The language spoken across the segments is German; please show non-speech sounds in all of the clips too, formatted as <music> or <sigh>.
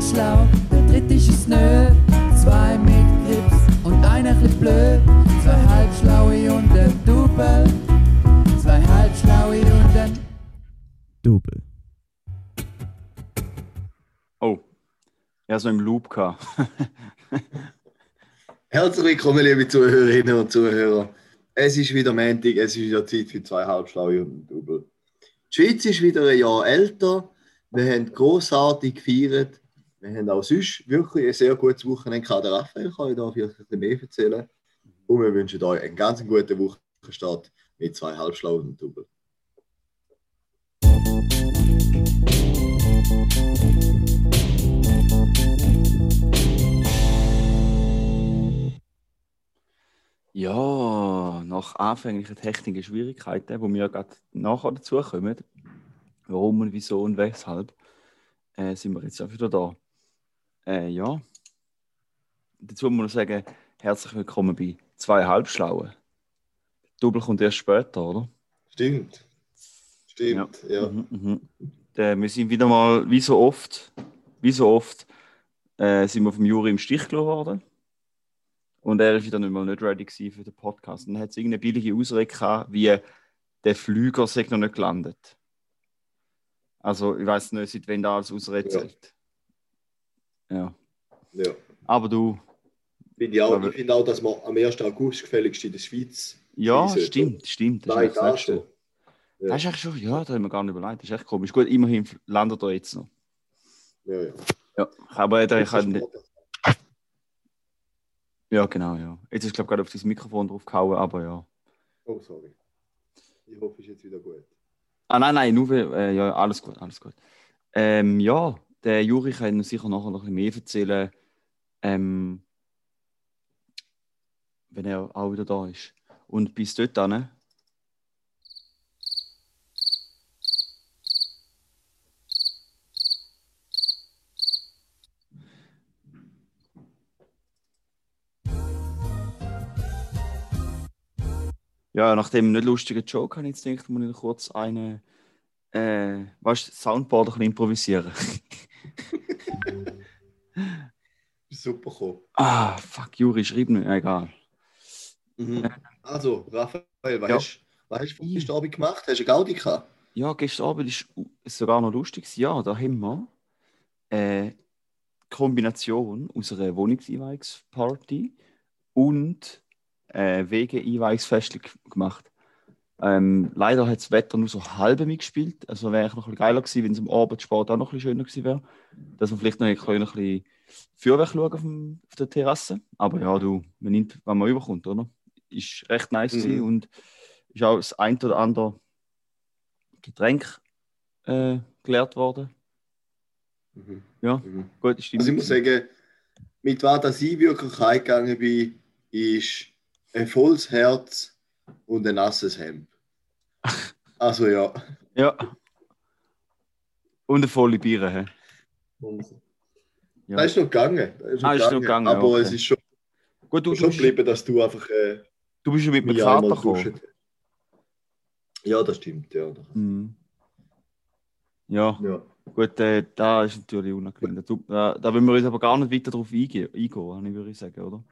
ganz schlau, der dritte ist es nö. Zwei mit Grips und einer bisschen blöd. Zwei halbschlaue und ein Double. Zwei halbschlaue und ein Double. Oh. Ja, so im Loop gehabt. <laughs> Herzlich willkommen, liebe Zuhörerinnen und Zuhörer. Es ist wieder Montag, es ist wieder Zeit für zwei Halbschlaue und ein Double. Die Schweiz ist wieder ein Jahr älter. Wir haben grossartig gefeiert. Wir haben auch sonst wirklich ein sehr gutes Wochenende gehabt. Der Raphael kann euch da vielleicht mehr erzählen. Und wir wünschen euch einen ganz guten Wochenstart mit zwei Halbschlauen und Double. Ja, nach anfänglichen technischen Schwierigkeiten, wo wir ja gerade nachher dazu kommen, warum und wieso und weshalb, äh, sind wir jetzt auch wieder da. Äh, ja, dazu muss man sagen, herzlich willkommen bei zwei Halbschlauen. Double kommt erst später, oder? Stimmt. Stimmt, ja. Mhm, mhm. Äh, wir sind wieder mal, wie so oft, wie so oft, äh, sind wir vom Juri im Stich gelassen worden. Und er ist wieder nicht mal nicht ready für den Podcast. Und dann hat es irgendeine billige Ausrede gehabt, wie der Flüger sei noch nicht gelandet. Also, ich weiß nicht, seit wann da als Ausrede Ja. Ja. ja. Aber du, Finde ich, auch, ich finde auch, dass man am 1. August gefälligst in der Schweiz ja, stimmt, stimmt. Das ist Nein, das da schon. Ja. Das ist echt schon, ja, da haben wir gar nicht überlegt. Das ist echt komisch. Gut, immerhin landet er jetzt noch. Ja, ja. Ja, aber der Das kann. Ja, genau, ja. Jetzt ist, glaube ich, gerade auf das Mikrofon drauf gehauen, aber ja. Oh, sorry. Ich hoffe, es ist jetzt wieder gut. Ah, nein, nein, nur, äh, ja, alles gut, alles gut. Ähm, ja, der Juri kann uns sicher nachher noch ein bisschen mehr erzählen, ähm, wenn er auch wieder da ist. Und bis dort dann. Ja, nach dem nicht lustigen Joke habe ich jetzt gedacht, muss ich kurz eine, äh, weißt Soundboard ein improvisieren. <laughs> Super gekommen. ah, fuck, Juri, schreib nicht, egal. Mhm. Also, Raphael, weißt du, was hast du gestern Abend gemacht? Hast du eine Gaudi gehabt? Ja, gestern Abend ist es sogar noch lustig. Ja, da haben wir eine Kombination aus einer Wohnungseinweihungsparty und äh, WG-Einweihungsfest gemacht. Ähm, leider hat das Wetter nur so halb mitgespielt. Also wäre es noch ein bisschen geiler gewesen, wenn es am Abendsport auch noch ein bisschen schöner gewesen wäre. Dass wir vielleicht noch ein bisschen, Feuerwerk schauen auf, dem, auf der Terrasse. Aber ja, du, man nimmt, was man überkommt, oder? Ist recht nice Mhm. gewesen und ist auch das ein oder andere Getränk äh, geleert worden. Mhm. Ja, Mhm. gut, stimmt. Also ich muss sagen, mit was dass ich wirklich eingegangen bin, ist ein volles Herz und ein nasses Hemd. Also ja. Ja. Und eine volle Biere. hä? Ja. Das ist noch gegangen. Das ist Ah, ist noch gegangen, Aber okay. es ist schon, Gut, du, schon geblieben, dass du einfach äh, du bist ja mit einem mich Kater einmal gekommen. Ja, das stimmt, ja. Mhm. Ja, ja. gut, äh, da ist natürlich unangenehm. Da, da, da wollen wir uns aber gar nicht weiter drauf eingehen, eingehen würde ich sagen, oder?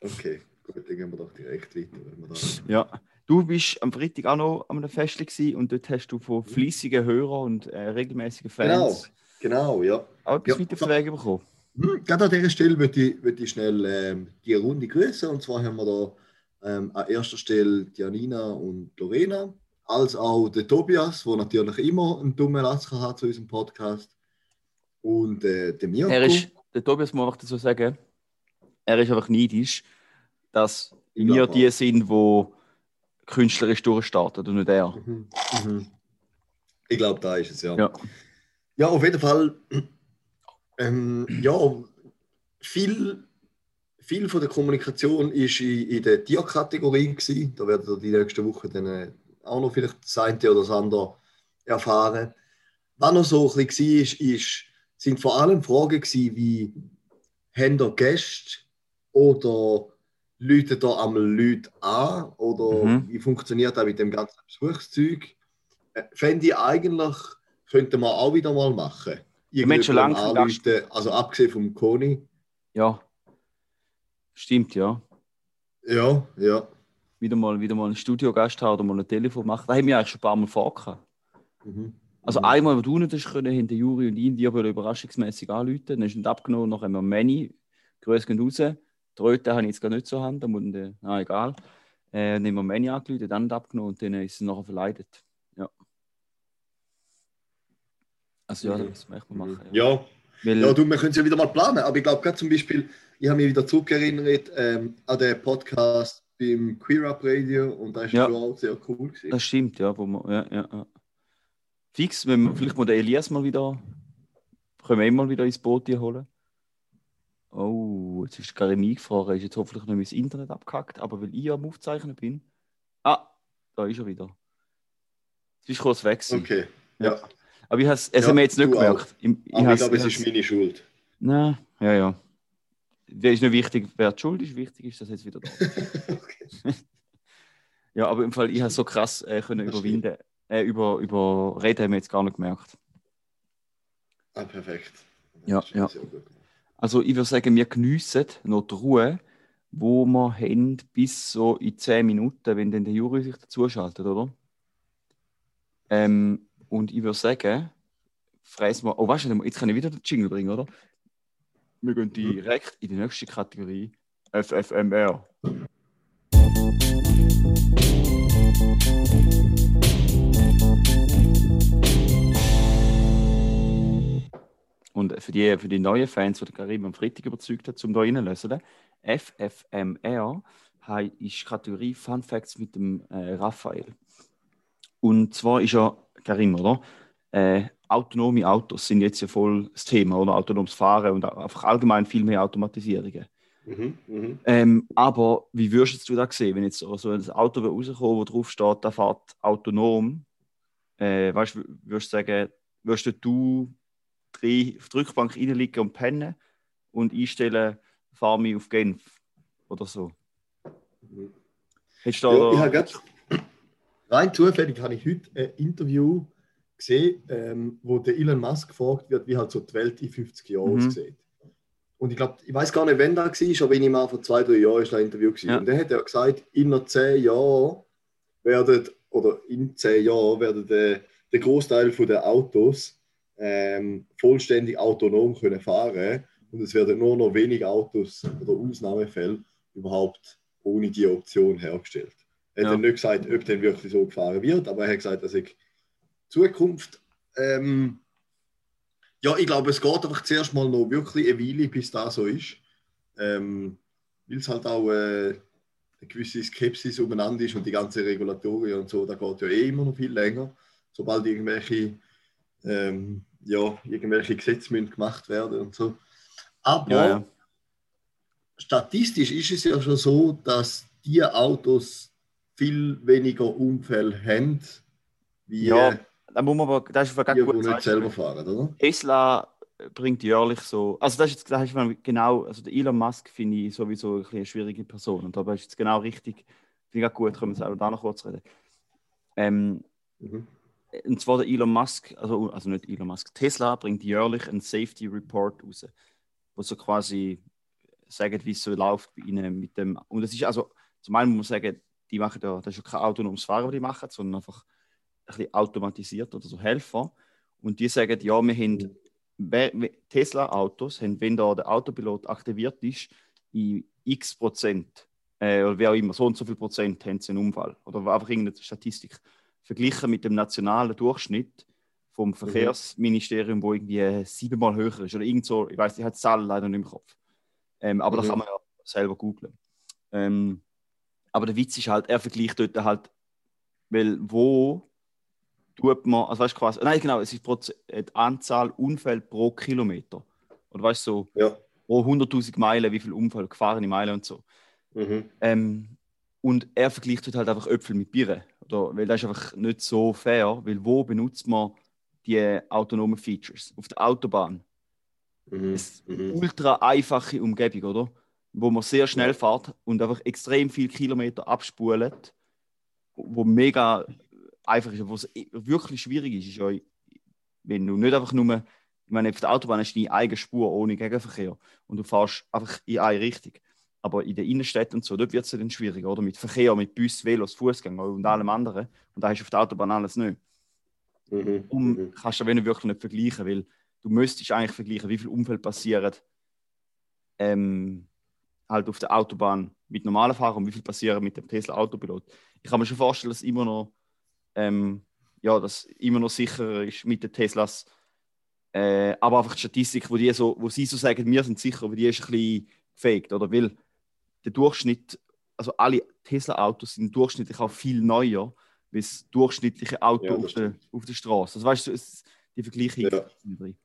Okay, gut, dann gehen wir doch direkt weiter. Wenn wir da... Ja. Du bist am Freitag auch noch an einem Fest und dort hast du von fleissigen Hörern und äh, regelmäßigen Fans Genau, ja. auch etwas Ja. Weg bekommen. Hm, Gerade an dieser Stelle würde ich, würde ich schnell ähm, die Runde grüßen. Und zwar haben wir da ähm, an erster Stelle Janina und Lorena, als auch der Tobias, der natürlich immer einen dummen Lasker hat zu unserem Podcast. Und äh, der Mirko. Er ist, der Tobias muss einfach dazu sagen, er ist einfach neidisch, dass Ich wir die sind, die künstlerisch durchstarten und nicht er. Mhm. Mhm. Ich glaube, da ist es, ja. Ja. Ja, auf jeden Fall. Ähm, ja, viel, viel von der Kommunikation ist in, in der Tierkategorie gewesen. Da werdet ihr die nächste Woche dann äh, auch noch vielleicht das eine oder das andere erfahren. Was noch so ein bisschen war, ist, ist, sind vor allem Fragen gewesen, wie haben ihr Gäste oder läuten da einmal Leute an oder Mhm. wie funktioniert das mit dem ganzen Besuchszeug? Äh, Fände ich eigentlich, könnte man auch wieder mal machen. haben schon lange keinen Gast. anrufen, also abgesehen vom Koni. Ja. Stimmt, ja. Ja, ja. Wieder mal, wieder mal einen Studiogast haben oder mal ein Telefon machen. Da haben wir eigentlich schon ein paar Mal vorgehabt. Mhm. Also einmal, wo du nicht hast können, haben der Juri und ich dir überraschungsmäßig anrufen. Dann ist nicht abgenommen, nachher haben wir Manny. Grüße gehen raus. Die Röte habe ich jetzt gar nicht zur Hand, da muss ich, ah, egal. Äh, dann haben wir Manny angerufen, dann abgenommen und dann ist es nachher verleidet. Ja. Also ja, Mhm. das möchte man machen. Ja, Weil, ja du, wir können es ja wieder mal planen, aber ich glaube gerade zum Beispiel, ich habe mich wieder zurückerinnert ähm, an den Podcast beim Queer Up Radio und da ist Ja. auch sehr cool gewesen. Das stimmt, ja. Wo man, ja, ja, ja. Fix, wenn wir, vielleicht mal den Elias mal wieder, können wir ihn mal wieder ins Boot hier holen. Oh, jetzt ist gerade eingefahren, ist jetzt hoffentlich noch mein Internet abgehackt, aber weil ich ja am Aufzeichnen bin. Ah, da ist er wieder. Jetzt ist kurz weg. gewesen. Okay, Ja. ja. Aber ich habe es Ja, wir jetzt nicht gemerkt. Ich, ich Aber ich glaube, es ist meine Schuld. Nein, ja, ja. Wer ist nicht wichtig, wer die Schuld ist, wichtig ist, dass jetzt wieder da. <laughs> okay. Ja, aber im Fall, ich habe so krass äh, können Das überwinden, äh, über, über Reden haben wir jetzt gar nicht gemerkt. Ah, perfekt. Ja, Das ist ja. sehr gut. Also ich würde sagen, wir geniessen noch die Ruhe, wo wir haben bis so in 10 Minuten, wenn dann der Jury sich dazuschaltet, oder? Ähm, und ich würde sagen, fressen wir. Oh, weißt du, jetzt kann ich wieder den Jingle bringen, oder? Wir gehen direkt in die nächste Kategorie. FFMR. Und für die, für die neuen Fans, die Karim am Freitag überzeugt hat, um da reinzulösen, FFMR hei- ist die Kategorie Fun Facts mit dem äh, Raphael. Und zwar ist ja, Karim, oder? Äh, autonome Autos sind jetzt ja voll das Thema, oder? Autonomes Fahren und einfach allgemein viel mehr Automatisierungen. Mhm, mhm. Ähm, aber wie würdest du das sehen, wenn jetzt so ein Auto rauskommt, wo drauf steht, da fährt autonom? Äh, weißt du, würdest du sagen, würdest du drei auf die Rückbank reinliegen und pennen und einstellen, fahr mich auf Genf oder so? Mhm. Hättest du Ja, ich da, habe gerade rein zufällig habe ich heute ein Interview gesehen, ähm, wo der Elon Musk gefragt wird, wie halt so die Welt in 50 Jahren Mhm. aussieht. Und ich glaube, ich weiß gar nicht, wann das war, aber ich mal vor zwei, drei Jahren ist ein Interview gewesen. Ja. Und dann hat er gesagt, in zehn Jahren werden, oder in zehn Jahren werden der, der Großteil der Autos ähm, vollständig autonom können fahren und es werden nur noch wenige Autos oder Ausnahmefälle überhaupt ohne die Option hergestellt. Er hat Ja. dann nicht gesagt, ob dann wirklich so gefahren wird, aber er hat gesagt, dass ich Zukunft. Ähm, ja, ich glaube, es geht einfach zuerst mal noch wirklich eine Weile, bis das so ist. Ähm, Weil es halt auch äh, eine gewisse Skepsis umeinander ist und die ganze Regulatorien und so, da geht ja eh immer noch viel länger. Sobald irgendwelche, ähm, ja, irgendwelche Gesetze müssen gemacht werden und so. Aber Ja, ja. statistisch ist es ja schon so, dass die Autos viel weniger Unfälle haben, wie Ja, äh, Da muss man aber, das ist die, gerade die gut nicht selber fahren, oder? Tesla bringt jährlich so, also das ist jetzt, das ist man genau, also der Elon Musk finde ich sowieso ein eine schwierige Person und da ist jetzt genau richtig, finde ich auch gut, können wir da noch kurz reden. Ähm, Mhm. Und zwar der Elon Musk, also, also nicht Elon Musk, Tesla bringt jährlich einen Safety Report raus, wo so quasi sagt, wie es so läuft bei ihnen mit dem, und das ist also, zum einen muss man sagen, die machen da, das ist ja kein autonomes Fahren, was die machen, sondern einfach ein bisschen automatisiert oder so Helfer. Und die sagen, ja, wir haben Tesla-Autos, wenn da der Autopilot aktiviert ist, in x Prozent, äh, oder wie auch immer, so und so viel Prozent haben sie einen Unfall. Oder einfach irgendeine Statistik. Verglichen mit dem nationalen Durchschnitt vom Verkehrsministerium, wo irgendwie äh, siebenmal höher ist. Oder irgend so, ich weiß, ich habe die Zahlen leider nicht im Kopf. Ähm, aber Mhm. da kann man ja selber googlen. Ähm, aber der Witz ist halt, er vergleicht dort halt, weil wo tut man, also weißt du quasi, nein genau, es ist äh, die Anzahl Unfälle pro Kilometer. Oder weißt du, so Ja. pro 100.000 Meilen, wie viel Unfall, gefahrene Meilen und so. Mhm. Ähm, und er vergleicht halt einfach Äpfel mit Birnen. Oder, weil das ist einfach nicht so fair, weil wo benutzt man die autonomen Features? Auf der Autobahn. Mhm. Es Mhm. ultra einfache Umgebung, oder? Wo man sehr schnell fährt und einfach extrem viele Kilometer abspult, wo mega einfach ist. Wo es wirklich schwierig ist, ist ja, wenn du nicht einfach nur Ich meine, auf der Autobahn ist deine eigene Spur ohne Gegenverkehr und du fährst einfach in eine Richtung. Aber in den Innenstädten und so, dort wird es dann schwieriger, oder? Mit Verkehr, mit Bus, Velos, Fußgänger und allem anderen. Und da hast du auf der Autobahn alles nicht. Mhm. Um Mhm. kannst du aber wirklich nicht vergleichen, weil du müsstest eigentlich vergleichen, wie viele Unfälle passieren ähm, halt auf der Autobahn mit normalen Fahrern und wie viel passieren mit dem Tesla Autopilot. Ich kann mir schon vorstellen, dass immer noch ähm, ja, dass immer noch sicherer ist mit den Teslas. Äh, aber einfach die Statistik, wo, die so, wo sie so sagen, wir sind sicher, aber die ist ein bisschen gefaked, oder? Weil der Durchschnitt, also alle Tesla-Autos sind durchschnittlich auch viel neuer, wie das durchschnittliche Auto Ja, das auf, der, auf der Straße. Also weißt du, es, die Vergleiche Ja. nicht drin.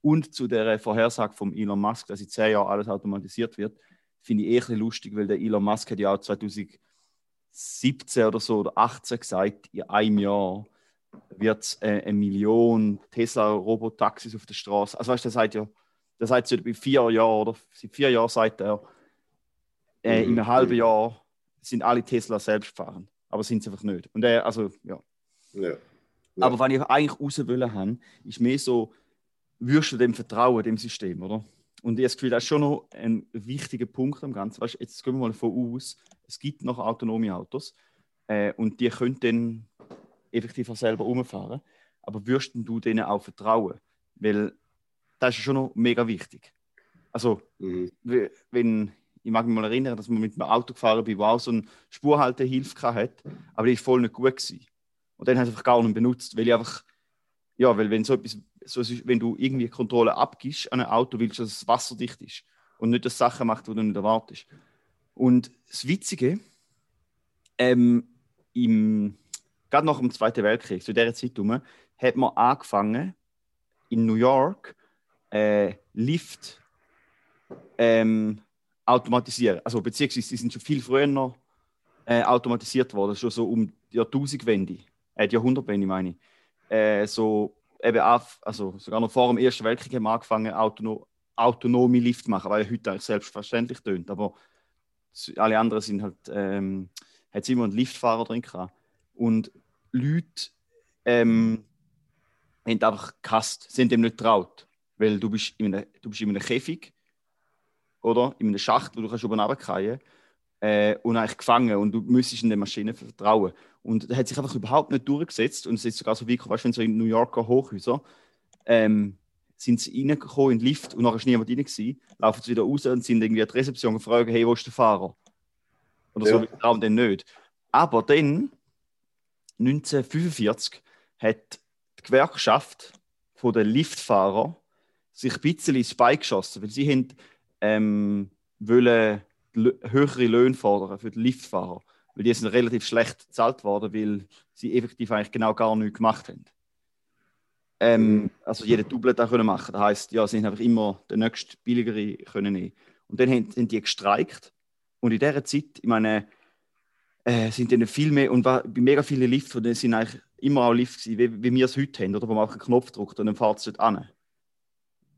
Und zu der Vorhersage von Elon Musk, dass in zehn Jahren alles automatisiert wird, finde ich eh ein bisschen lustig, weil der Elon Musk hat ja auch 2017 oder so oder 18 gesagt, in einem Jahr wird es äh, eine Million Tesla-Robotaxis auf der Straße. Also weißt du, der sagt ja, der sagt seit vier Jahren oder seit vier Jahren sagt er, äh, in Mhm. einem halben Jahr sind alle Tesla selbstfahrend. Aber sind sie einfach nicht. Und er, also, ja. Ja. Ja. Aber was ich eigentlich raus wollen habe, ist mehr so, wirst du dem vertrauen, dem System, oder? Und ich habe das Gefühl, das ist schon noch ein wichtiger Punkt am Ganzen. Weißt, jetzt gehen wir mal davon aus, es gibt noch autonome Autos äh, und die können dann effektiv auch selber umfahren. Aber wirst du denen auch vertrauen? Weil das ist schon noch mega wichtig. Also, Mhm. wenn, ich mag mich mal erinnern, dass man mit einem Auto gefahren bin, wo auch so eine Spurhaltehilfe hatte, aber die war voll nicht gut. Gewesen. Und dann habe ich einfach gar nicht benutzt, weil ich einfach, ja, weil wenn so etwas, so, wenn du irgendwie Kontrolle abgibst an ein Auto, willst du, dass es wasserdicht ist und nicht das Sachen macht, die du nicht erwartest. Und das Witzige, ähm, im, gerade nach dem Zweiten Weltkrieg, zu dieser Zeit herum, hat man angefangen, in New York äh, Lift ähm, automatisieren. Also beziehungsweise die sind schon viel früher noch äh, automatisiert worden, schon so um die Jahrtausendwende, äh, die Jahrhundertwende meine ich. Äh, so eben auch, also sogar noch vor dem Ersten Weltkrieg haben wir angefangen, autono autonome Lift zu machen, weil heute eigentlich selbstverständlich tönt. Aber alle anderen sind halt, ähm, hat immer einen Liftfahrer drin gehabt. Und Leute ähm, haben einfach gehasst, sind dem nicht traut. Weil du bist in einem, du bist in einem Käfig oder in einem Schacht, wo du kannst oben runterfallen äh, und eigentlich gefangen und du müsstest in der Maschine vertrauen. Und der hat sich einfach überhaupt nicht durchgesetzt und es ist sogar so wie, weißt du, so in New Yorker Hochhäuser ähm, sind sie reingekommen in den Lift und nachher ist niemand rein gewesen, laufen sie wieder raus und sind irgendwie an die Rezeption und fragen, hey, wo ist der Fahrer? Oder so, Ja. wir trauen den nicht. Aber dann, 1945, hat die Gewerkschaft von den Liftfahrern sich ein bisschen ins Bein geschossen, weil sie haben, ähm, wollen höhere Löhne fordern für die Liftfahrer, weil die sind relativ schlecht bezahlt worden, weil sie effektiv eigentlich genau gar nichts gemacht haben. Ähm, also jeder Double da können machen. Das heisst, ja, sie haben einfach immer den nächsten billigere können nehmen. Und dann haben, haben die gestreikt und in dieser Zeit, ich meine, äh, sind dann viel mehr und bei mega vielen Lifts, von denen sind eigentlich immer auch Lifts wie, wie wir es heute haben, oder wo man einfach einen Knopf drückt und dann fährt es dort an.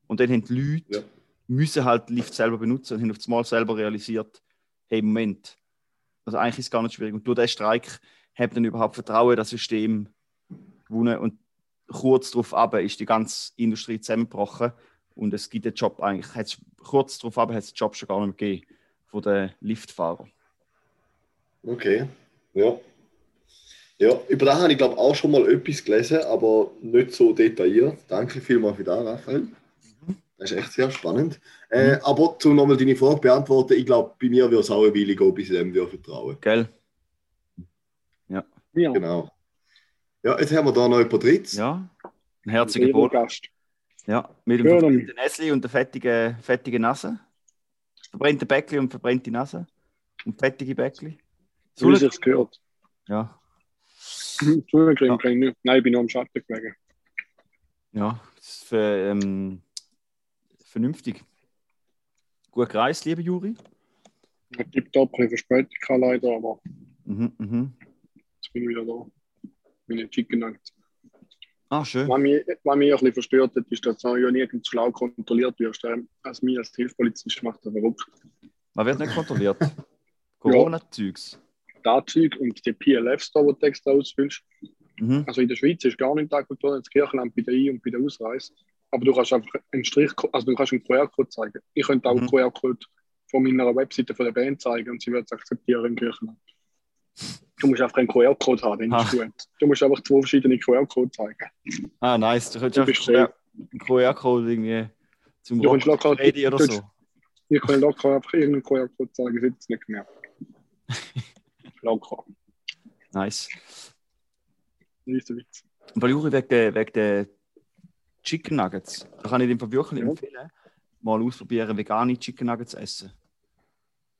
Und dann haben die Leute Ja. Müssen halt den Lift selber benutzen und haben auf das Mal selber realisiert, hey, Moment, also eigentlich ist es gar nicht schwierig. Und durch diesen Streik haben dann überhaupt Vertrauen in das System gewonnen und kurz darauf ab ist die ganze Industrie zusammengebrochen und es gibt den Job eigentlich, kurz darauf ab hat es den Job schon gar nicht mehr gegeben von den Liftfahrern. Okay, ja. Ja, über das habe ich glaube auch schon mal etwas gelesen, aber nicht so detailliert. Danke vielmals für das, Raphael. Das ist echt sehr spannend. Äh, aber um nochmal deine Frage beantworten, ich glaube, bei mir würde es auch eine Weile gehen, bis ich dem vertrauen. Gell? Ja, Genau. Ja, jetzt haben wir da noch jemand drittes. Ja, ein herziger Boden. Gast. Ja, mit dem Schön. verbrannten Näsli und der fettigen, fettigen Nase. Verbrannte Bäckli und verbrannte Nase. Und fettige Bäckli. So wie sich's gehört. Ja, <laughs> Entschuldigung, Ja. kann ich nicht. Nein, ich bin nur am Schatten gelegen. ja, das ist für, ähm, vernünftig. Gut gereist, lieber Juri. Es gibt da ein Verspätung gehabt, leider, aber Mhm, mhm. jetzt bin ich wieder da. Meine Chicken Nuggets. Ah, schön. Was mich, was mich ein bisschen verstört hat, ist, dass du ja nirgends schlau kontrolliert wirst. ähm, Als mir als Hilfspolizist macht das verrückt. Man wird nicht kontrolliert. <laughs> <laughs> Corona-Zeugs. Das Zeug und die PLFs da, wo du extra ausfüllst. Mhm. Also in der Schweiz ist gar nicht da kontrolliert. Das Kirchenland bei der Ein- und bei der Ausreise. Aber du kannst einfach einen Strich, also du kannst einen QR-Code zeigen. Ich könnte auch Mhm. einen QR-Code von meiner Webseite von der Band zeigen und sie wird es akzeptieren in Griechenland. Du musst einfach einen QR-Code haben, dann ist gut. Du musst einfach zwei verschiedene QR-Codes zeigen. Ah, nice. Du könntest einfach QR- einen QR-Code irgendwie zum Du kannst locker- Ready oder du- so. Ich kann locker einfach irgendeinen QR-Code zeigen, ich es nicht mehr. <laughs> locker. Nice. Riesen Witz. Weil Juri wegen der, wegen der Chicken Nuggets, da kann ich dem wirklich Ja. empfehlen, mal ausprobieren, vegane Chicken Nuggets zu essen.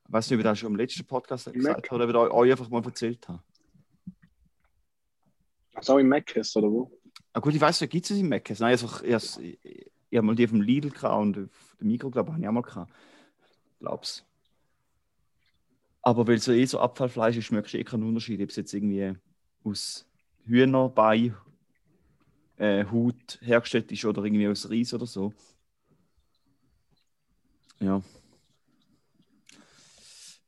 Ich weiß nicht, ob ich das schon im letzten Podcast gesagt habe oder ob ich euch einfach mal erzählt habe. Also auch im Mac ist, oder wo? Ah, gut, ich weiß nicht, gibt es im Mc's? Nein, einfach, ich, ich, ich habe mal die vom Lidl gehabt und auf dem Mikro, glaube ich, habe ich auch mal gehabt. Glaub's. Aber weil es ja eh so Abfallfleisch ist, schmeckst du eh keinen Unterschied, ob es jetzt irgendwie aus Hühnerbein, äh, Haut hergestellt ist oder irgendwie aus Reis oder so. Ja.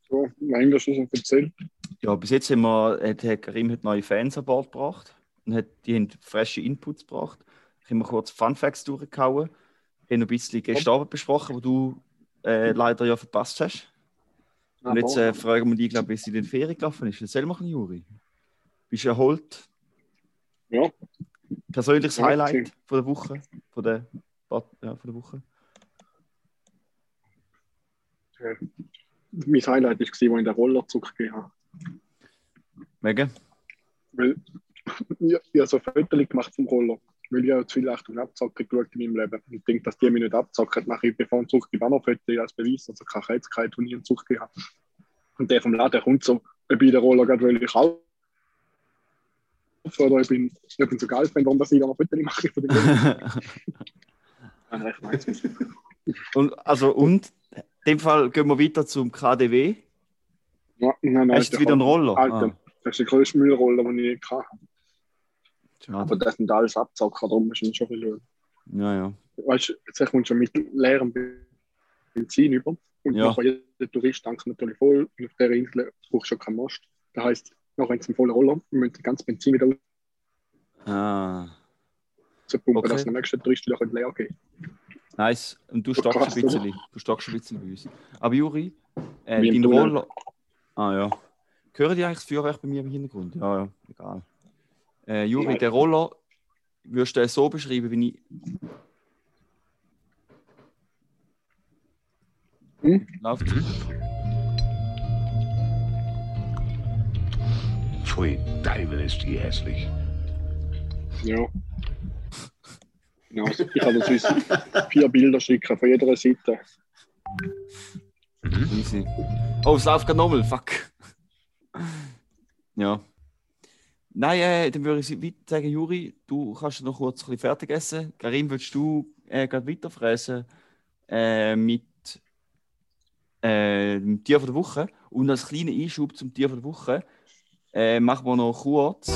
So, mein das schon erzählt. Ja, bis jetzt haben wir, hat Herr Karim hat neue Fans an Bord gebracht und hat, die haben frische Inputs gebracht. Ich habe kurz Fun Facts durchgehauen, haben noch ein bisschen gestern besprochen, wo du äh, leider ja verpasst hast. Und jetzt äh, fragen wir dich, glaube ich, wie es in den Ferien gelaufen ist. Erzähl mal, Juri. Bist du erholt? Ja. Persönliches Ja, Highlight von der Woche? Von der, ja, von der Woche? mein Highlight war, als ich in den Roller zurückgegeben habe. Wegen? Weil ich, ich habe so Fotos gemacht vom Roller. Weil ich habe zu viel Achtung Abzocken geschaut in meinem Leben. Und ich denke, dass die mich nicht abzocken, mache ich bevor ich zurückgebe auch noch Fotos als Beweis, dass ich keine Kreuzkeit und nie einen Zug habe. Und der vom Laden kommt so, ob ich den Roller gerade will ich oder ich bin, ich bin so geil, wenn warum dass ich da noch Fotos mache von dem nice. <laughs> und, also, und in dem Fall gehen wir weiter zum KDW. Ja, nein, nein, Hast du wieder einen Roller? Alter, Ah, das ist der größte Müllroller, den ich je hatte. schade. Aber das sind alles Abzocker, darum ist es schon ein bisschen Ja, ja. weißt du, jetzt kommst du mit leerem Benzin über. Und Ja. nachher jeder Tourist tankt natürlich voll. Und auf der Insel brauchst du schon keinen Most. Das heisst, haben sie einen vollen Roller müssen das ganze Benzin wieder Ah, rauspumpen, Okay. dass der nächste Tourist wieder leer geht. nice. Und du So stockst ein bisschen. Du stockst ein bisschen bei uns. Aber Juri, äh, im dein. Roller. Ah ja. Hören die eigentlich das Feuerwerk bei mir im Hintergrund? Ja, ja, egal. Äh, Juri, Nein. der Roller würdest du so beschreiben, wie ich. Hm? Läuft. Pfui, Teufel ist die hässlich. Ja. Genau, ich kann sonst vier Bilder schicken von jeder Seite. Easy. Oh, es läuft gerade nochmal. Fuck. Ja. Nein, äh, dann würde ich weiter sagen, Juri, du kannst noch kurz ein bisschen fertig essen. Karim, willst du äh, gerade weiterfressen äh, mit äh, dem Tier von der Woche? Und als kleiner Einschub zum Tier von der Woche äh, machen wir noch kurz.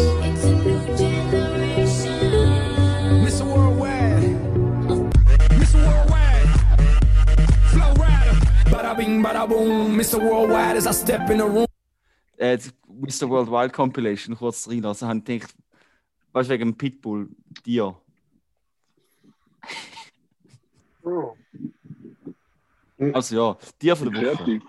Äh, Mr. Worldwide Compilation kurz reinlassen. Haben gedacht, weißt du, wegen dem Pitbull, Tier. Oh, Also ja, Tier von der Woche.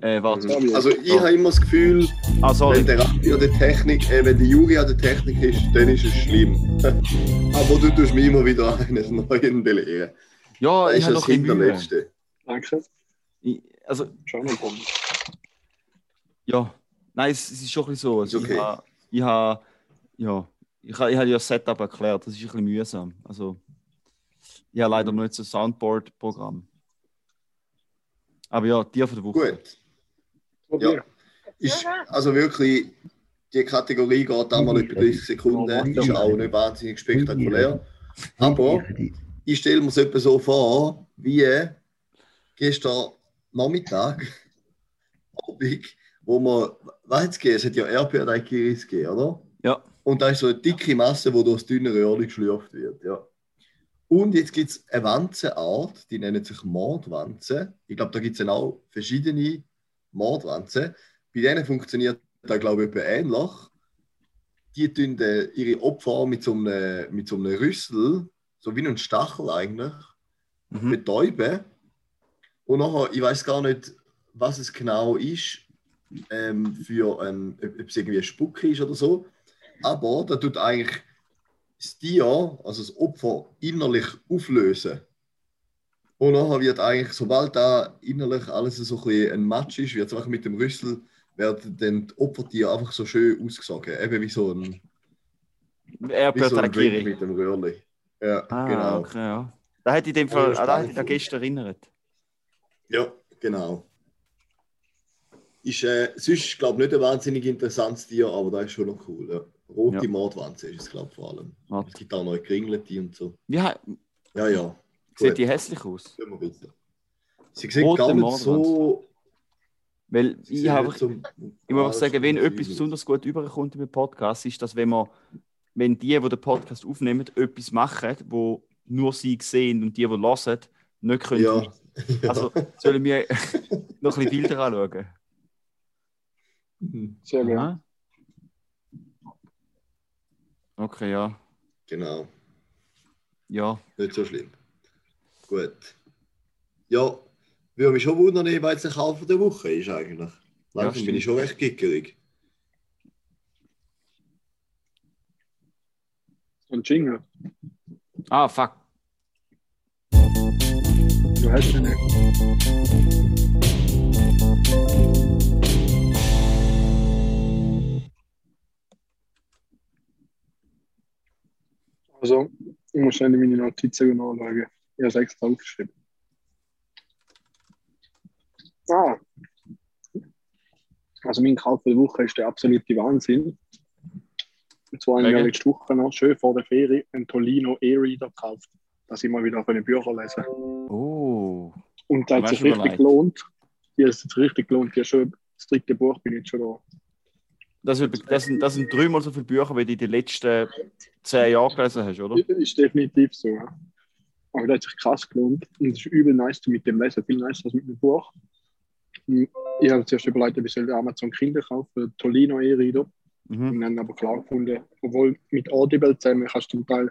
Äh, warte. Also ich habe immer das Gefühl, Ah, wenn der Raffi an der Technik, äh, wenn der Juri an der Technik ist, dann ist es schlimm. <laughs> Aber du tust mich immer wieder eines <laughs> Neuen belehren. Ja, Das ich ist habe das noch ein. Hinterletzte. Danke. Ich, also, kommen. ja, nein, es, es ist schon ein bisschen so. Also, okay. Ich habe, ich habe, ja, ich habe, ich habe ja das Setup erklärt, das ist ein bisschen mühsam. Also, ich habe leider noch nicht so ein Soundboard-Programm. Aber ja, Tier von der Woche. Gut. Ja. Ist also wirklich, die Kategorie geht einmal etwa 30 Sekunden, ist auch nicht wahnsinnig spektakulär. Aber ich stelle mir es etwa so vor, wie gestern Nachmittag, <laughs> Abend, wo man, hat es? Es hat ja Erdbeerdaiquiris gegeben, oder? Ja. Und da ist so eine dicke Masse, wo durch das dünne Röhrchen geschlürft wird. Ja. Und jetzt gibt es eine Wanzenart, die nennt sich Mordwanze. Ich glaube, da gibt es auch verschiedene Mordwanzen. Bei denen funktioniert das, glaube ich, ähnlich. Die tun äh, ihre Opfer mit so einem, mit so einem Rüssel so wie ein Stachel eigentlich, Mhm. betäuben. Und nachher, ich weiß gar nicht, was es genau ist, ähm, für ein, ob ob es irgendwie ein Spuck ist oder so. Aber da tut eigentlich das Tier, also das Opfer, innerlich auflösen. Und nachher wird eigentlich, sobald da innerlich alles so ein, bisschen ein Match ist, wird es einfach mit dem Rüssel, werden dann die Opfertiere einfach so schön ausgesogen. Eben wie so ein, Er wie so ein Drink Harakiri. mit dem Röhrli. Ja, Ah, genau. okay, ja. Da hätte ich dem Ja, Fall, ah, da hätte ich da gestern erinnert. Ja, genau. Ist äh, sonst, glaube ich, nicht ein wahnsinnig interessantes Tier, aber das ist schon noch cool. Ja. Rote Ja. Mordwanze ist es, glaube ich, vor allem. Warte. Es gibt auch noch Kringelte und so. He- Ja, ja. Sieht die hässlich aus? Wir. Sie sieht Rote gar nicht so. Weil ich habe Ich muss sagen, wenn etwas besonders gut überkommt im Podcast, ist, dass wenn man, wenn die, die den Podcast aufnehmen, etwas machen, wo nur sie sehen und die, die hören, nicht können. Ja. <laughs> Also sollen wir <laughs> noch ein bisschen Bilder anschauen. Mhm. Sehr gerne. Okay, ja. Genau. Ja. Nicht so schlimm. Gut. Ja, würde mich schon wundern, was jetzt der Kauf der Woche ist eigentlich. Langsam bin stimmt. ich schon recht gickerig. Und Jingle. Ah, fuck. Du hast ihn nicht. Also, ich muss schnell in meine Notizen nachschauen. Ich habe es extra aufgeschrieben. Ah. Also mein Kauf der Woche ist der absolute Wahnsinn. Und zwar habe ich letzte Woche noch schön vor der Ferie einen Tolino E-Reader gekauft, dass ich mal wieder Bücher lesen kann. Oh. Und da hat sich richtig gelohnt. Die hat sich richtig gelohnt. Die hat schon das dritte Buch bin ich jetzt schon da. Das, ist- das, sind, das sind dreimal so viele Bücher, wie du in den letzten zehn Jahren gelesen hast, oder? Das ist definitiv so. Ja. Aber das hat sich krass gelohnt. Und es ist übel nice mit dem Lesen, viel nicer als mit dem Buch. Und Ich habe zuerst überlegt, ob ich Amazon Kinder kaufen, Tolino E-Reader. Mhm. Und dann aber klar gefunden, obwohl mit Audible zusammen kannst du zum Teil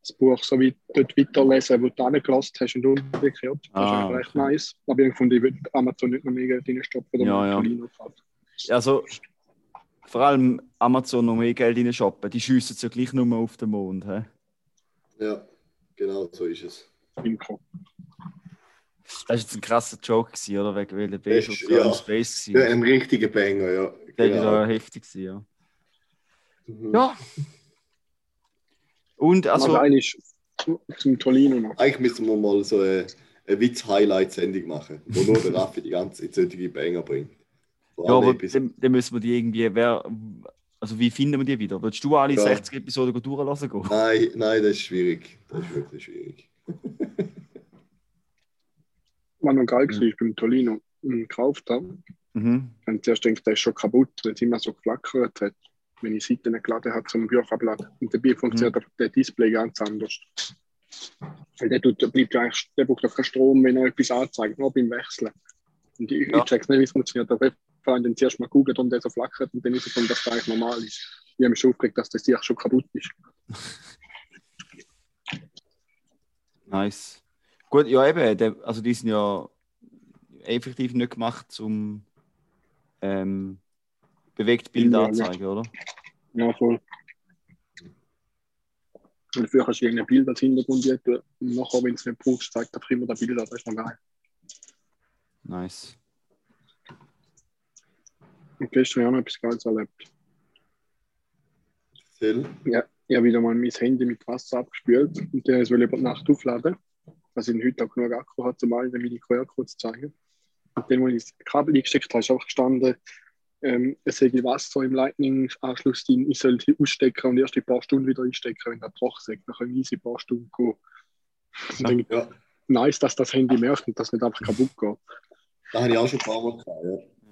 das Buch so wie dort weiterlesen, wo du angelassen hast und umgekehrt. Das Ah, ist eigentlich recht okay. nice. Aber ich habe gefunden, ich würde Amazon nicht noch mehr Geld reinstopfen oder Ja, ja. Tolino kaufen. Also, vor allem Amazon noch mehr Geld in shoppen. Die schiessen ja gleich nur auf den Mond. He? Ja, genau so ist es. Das war jetzt ein krasser Joke, gewesen, oder? Wegen weil der Bezos ist- ja. ja. Space Ja, war. ein richtiger Banger, ja. Der Genau. war heftig, gewesen, ja. Mhm. Ja. Und Also, also, eigentlich zum Tolino noch. Eigentlich müssen wir mal so eine, eine Witz-Highlight-Sendung machen, wo nur der <laughs> Raffi die ganze Zeit solche Banger bringt. Ja, aber dann, dann müssen wir die irgendwie, wer, also wie finden wir die wieder? Willst du alle Ja. 60 Episoden durchlassen gehen? Nein, nein, das ist schwierig. Das ist wirklich schwierig. <laughs> Was noch geil war, ich beim Tolino gekauft habe. Mhm. Und zuerst denke ich, der ist schon kaputt, weil es immer so geflackert hat, wenn ich Seiten geladen habe zum Bücherblatt. Und dabei funktioniert der Display ganz anders. Weil der, tut, der bleibt ja eigentlich, der braucht ja keinen Strom, wenn er etwas anzeigt, nur beim Wechseln. Und ich, Ja. ich check's nicht, wie es funktioniert. Aber habe dann zuerst mal gegoogelt und der so flackert und dann ist es, dass das eigentlich normal ist. Ich habe mich schon aufgeregt, dass das Tier schon kaputt ist. <laughs> Nice. Gut, ja eben, also die sind ja effektiv nicht gemacht zum ähm, bewegt Bild Ja, ja. anzeigen, oder? Ja, voll. Und dafür kannst du irgendein Bild als Hintergrund. Und nachher, wenn du es nicht brauchst, zeigt er immer das Bild. Das ist noch geil. Nice. Und gestern habe ich auch noch etwas Geiles erlebt. Phil? Ja, ich habe wieder mal mein Handy mit Wasser abgespült und der soll über die Nacht aufladen, dass ich heute auch genug Akku habe, zum einen meine QR-Codes zu zeigen. Und dann, als ich das Kabel eingesteckt habe, ist auch gestanden, ähm, es sei Wasser im Lightning-Anschluss drin, ich soll die ausstecken und erst in ein paar Stunden wieder einstecken, wenn der trocken ist. Dann können wir easy ein paar Stunden gehen. Und Ja. denke, Ja, nice, dass das Handy merkt und dass nicht einfach kaputt geht. da habe ich auch schon ein paar Mal gehabt.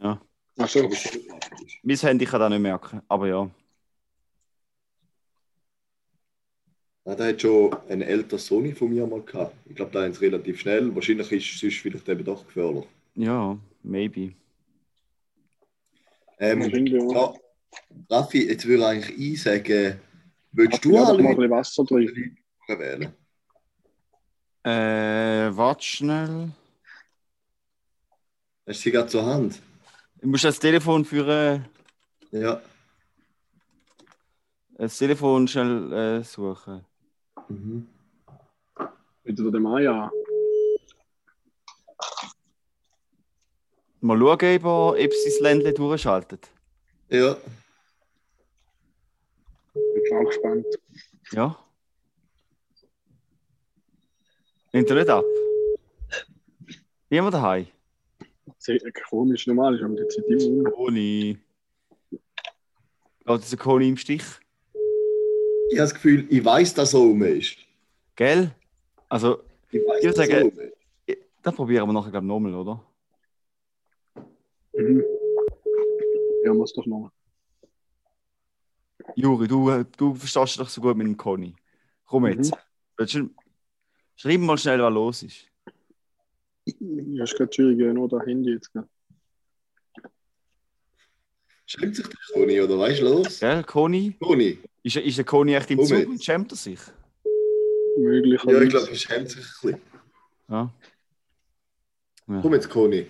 Ja. Ja. Schon praktisch. Mein Handy kann das nicht merken, aber ja. Ja, der hat schon ein älterer Sony von mir mal gehabt. Ich glaube, da ist relativ schnell. Wahrscheinlich ist es sonst vielleicht eben doch gefährlich. Ja, maybe. Ähm, ja, Raffi, jetzt würde eigentlich ich sagen, willst du ja, doch alle mal ein bisschen Wasser drin. wählen? Äh, warte schnell. Hast du sie gerade zur Hand? Du musst das Telefon führen. Ja. Das Telefon schnell äh, suchen. Mhm. Wieder der Maya. Mal schauen, ob, das Ländle durchschaltet. Ja. Bin schon auch gespannt. Ja. Nimmt er nicht ab? Niemand daheim? Sehr komisch, normal ist aber die Zeit immer um. Koni. Lässt dieser Koni im Stich? Ich habe das Gefühl, ich weiß, dass er rum ist. Gell? Also, Ich weiß, Ich würde sagen- ist. das probieren wir nachher, glaube ich, nochmal, oder? Mhm. Ja, muss doch noch. Juri, du, äh, du verstehst dich doch so gut mit dem Koni. Komm jetzt. Willst du- Schreib mal schnell, was los ist. Ja, ist gerade schwierig, nur das Handy jetzt. gell. Schämt sich der Koni, oder weißt du los? Gell, Koni? Koni? Ist, ist der Koni echt im Komm Zug jetzt. und schämt er sich? Möglicherweise. Ja, ich glaube, er schämt sich ein bisschen. Ja. ja. Komm jetzt, Koni.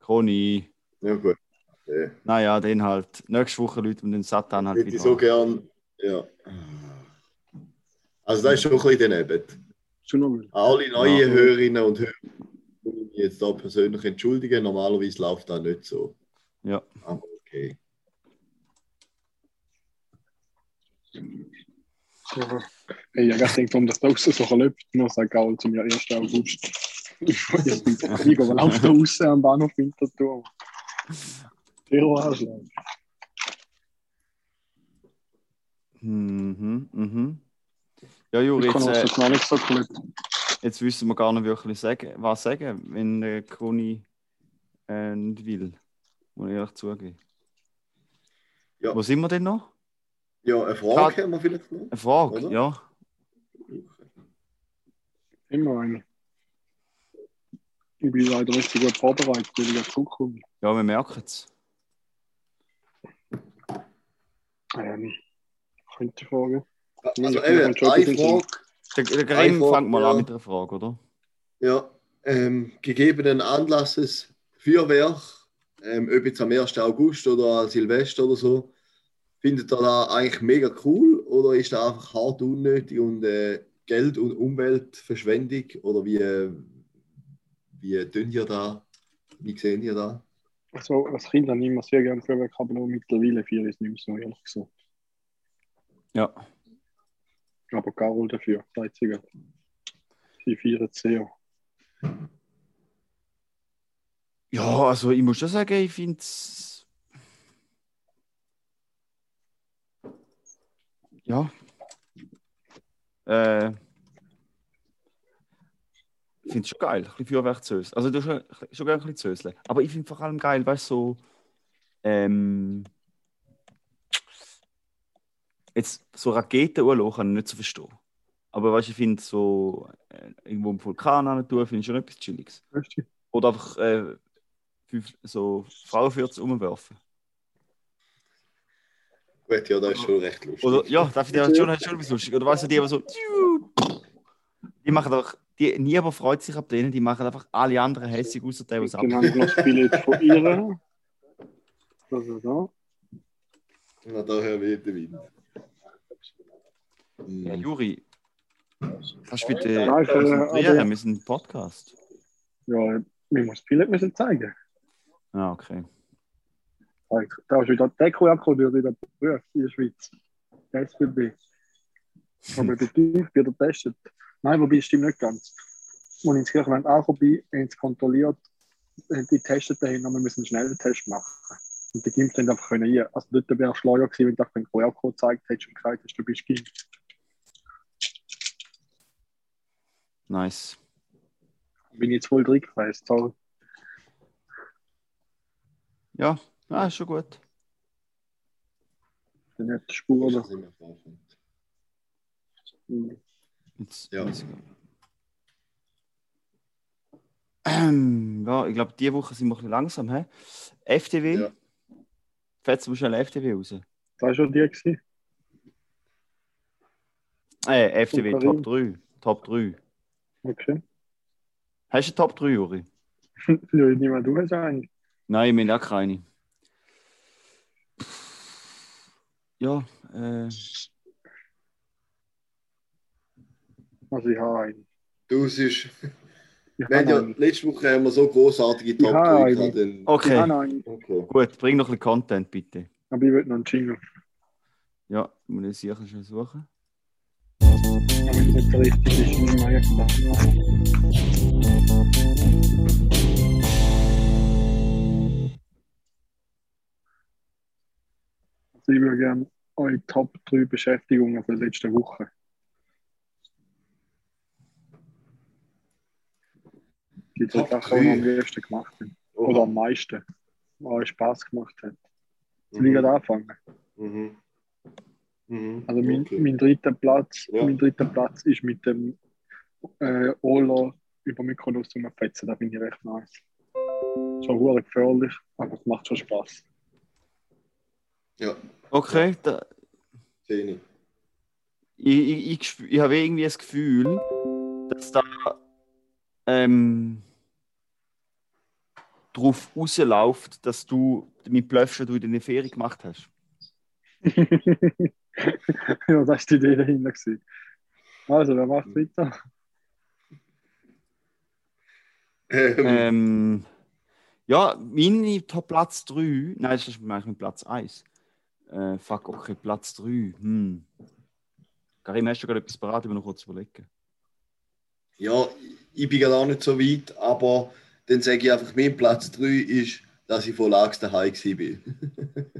Koni. Ja, gut. Ja. Naja, den halt. Nächste Woche Leute den Satan halt Hätte ich so gern. Ja. Also, das ist schon ein bisschen daneben. Schon noch mal. Alle neuen Ja. Hörerinnen und Hörer, mich jetzt da persönlich entschuldigen. Normalerweise läuft das nicht so. Ja. Aber okay. Ja. Hey, ich habe gedacht, um das draußen so läuft, noch St. Gaul zum Jahr 1. August. Ich bin Krieg, aber läuft da draußen am Bahnhof Winterthur. Terroranschlag. Mhm, mhm. Ja, Juri, Ich kann jetzt, auch äh, so gar nicht so gut. Jetzt wissen wir gar nicht wirklich sagen, was sagen, wenn der Koni äh, nicht will. Muss ich ehrlich zugeben. Ja. Wo sind wir denn noch? Ja, eine Frage haben wir vielleicht noch. Eine Frage, Oder? ja. Immer eine. Ich bin leider nicht so gut vorbereitet, weil ich ja zurückkomme. Ja, wir merken es. Ähm, könnte ich fragen. Also, Ja, eben, kommt schon eine Frage. Der, der Eine Grimm Frage, fängt mal ja. an mit der Frage, oder? Ja, ähm, gegebenen Anlasses Feuerwerk, ähm, ob jetzt am 1. August oder an Silvester oder so, findet ihr da eigentlich mega cool oder ist das einfach hart unnötig und äh, Geld- und Umweltverschwendung? Oder wie, äh, wie tun ihr da? Wie sehen ihr da? Also, als Kind habe ich immer sehr gerne Feuerwerk, aber mittlerweile vier ist nicht mehr so, ehrlich gesagt. Ja. Aber Carol dafür, gerade. Sie feiern es sehr. Ja, also ich muss schon sagen, ich finde es. Ja. Äh. Ich finde es schon geil, ein bisschen Feuerwerk zu öseln. Also, du schon, schon gerne ein bisschen zu öseln. Aber ich finde vor allem geil, weißt du, so. Ähm, jetzt so Raketen urlachen kann ich nicht so verstehen. Aber weißt du, ich finde so äh, irgendwo im Vulkan an tun, finde ich schon etwas Chilliges. Oder einfach äh, fünf, so Frauenfürze umwerfen. Gut, ja, das ist schon recht lustig. Oder, ja, das finde ich schon, schon etwas lustig. Oder weißt du, die aber so. Die machen doch. Die, niemand freut sich ab denen, die machen einfach alle anderen hässig, außer der, was ab. Wir noch das Billett von ihr. Also da. Na, da hören wir den Wind. Hm. Ja, Juri, kannst du bitte Ja, ich, äh, konzentrieren? aber- Wir sind ein Podcast. Ja, wir müssen das Billett müssen zeigen. Ah, okay. Da ist wieder der QR-Code wird wieder geprüft in der Schweiz. <laughs> Der SBB. Aber bedingt wird er getestet. Nein, wobei, das stimmt nicht ganz. Ich ins Kirchenland angekommen bin, haben sie kontrolliert, haben die getestet dahin, aber wir müssen einen Schnelltest machen. Und die Geimpften haben einfach können hier. Also dort wäre es schleuer gewesen, wenn du einfach den QR-Code gezeigt hättest und gesagt hast, du bist geimpft. Nice. Bin jetzt voll drin gewesen, toll. Ja, ah, ist schon gut. Die nette Spur, Ich oder? Jetzt, Ja. jetzt- Ähm, ja, ich glaube, diese Woche sind wir ein bisschen langsam. He? FTW? Ja. Fetzen wir schnell FTW raus. Das war schon die gewesen. Äh, FTW Top Karim? 3. Top 3. Okay. Hast du eine Top 3, Juri? Ja, niemand du hast einen. Nein, wir haben auch keine. Ja, äh, Also ich habe einen. Du. Ich habe haben ja, letzte Woche haben wir so großartige Top Ja, 3 eine. gehabt. dann- Ich okay. Okay. gut, bring noch ein bisschen Content, bitte. Aber ich will noch einen Jingle. Ja, ich muss ich sicher schon suchen. Aber wenn es nicht der richtige ist, nehme ich irgendwann. Also ich würde gerne eure Top 3 Beschäftigungen für die letzte Woche. Die drei Top Sachen, die am liebsten gemacht. Oha. Oder am meisten. Die euch Spaß gemacht hat. Soll Mhm. ich gerade anfangen? Mhm. Mhm. Also mein, Okay. mein dritter Platz, Ja. mein dritter Platz ist mit dem äh, Ola über Mykonos zum Fetzen. Da bin ich recht nice. Schon hure gefährlich, aber es macht schon Spaß. Ja, Okay, da, sehe ich. ich, ich, ich, habe irgendwie das Gefühl, dass da ähm, drauf rausläuft, dass du mit Blöffen du in der Ferien gemacht hast. <laughs> <laughs> ja, das war die Idee dahinter. Gewesen. Also, wer macht weiter? Ähm, Ähm, ja, meine Top Platz 3, nein, das ist mit Platz 1. Äh, fuck, okay, Platz 3. Hm. Karim, hast du gerade etwas parat, ich will noch kurz überlegen. ja, ich bin gerade auch nicht so weit, aber dann sage ich einfach, mein Platz 3 ist, dass ich von Lags daheim war. <laughs>